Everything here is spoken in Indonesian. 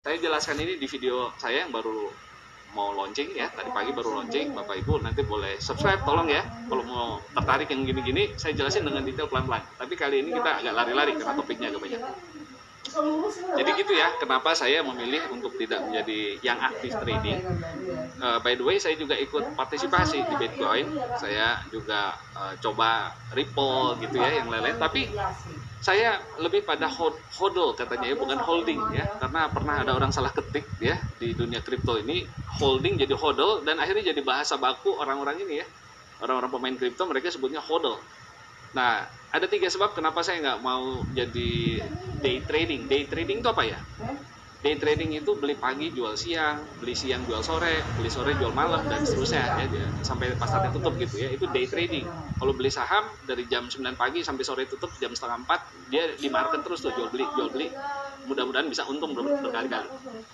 Saya jelaskan ini di video saya yang baru mau launching ya. Tadi pagi baru launching bapak ibu nanti boleh subscribe tolong ya. Kalau mau tertarik yang gini-gini saya jelasin dengan detail pelan-pelan. Tapi kali ini kita agak lari-lari karena topiknya agak banyak jadi gitu ya kenapa saya memilih untuk tidak menjadi yang aktif trading uh, by the way saya juga ikut partisipasi di Bitcoin. Saya juga uh, coba Ripple gitu ya yang lain-lain. Tapi saya lebih pada hodl katanya ya bukan holding ya. Karena pernah ada orang salah ketik ya di dunia kripto ini. Holding jadi hodl dan akhirnya jadi bahasa baku orang-orang ini ya. Orang-orang pemain kripto mereka sebutnya hodl nah ada tiga sebab kenapa saya nggak mau jadi day trading day trading itu apa ya day trading itu beli pagi jual siang, beli siang jual sore, beli sore jual malam dan seterusnya ya sampai pasarnya tutup gitu ya. Itu day trading. Kalau beli saham dari jam 9 pagi sampai sore tutup jam setengah 4 dia di market terus tuh jual beli jual beli. Mudah-mudahan bisa untung berkali-kali.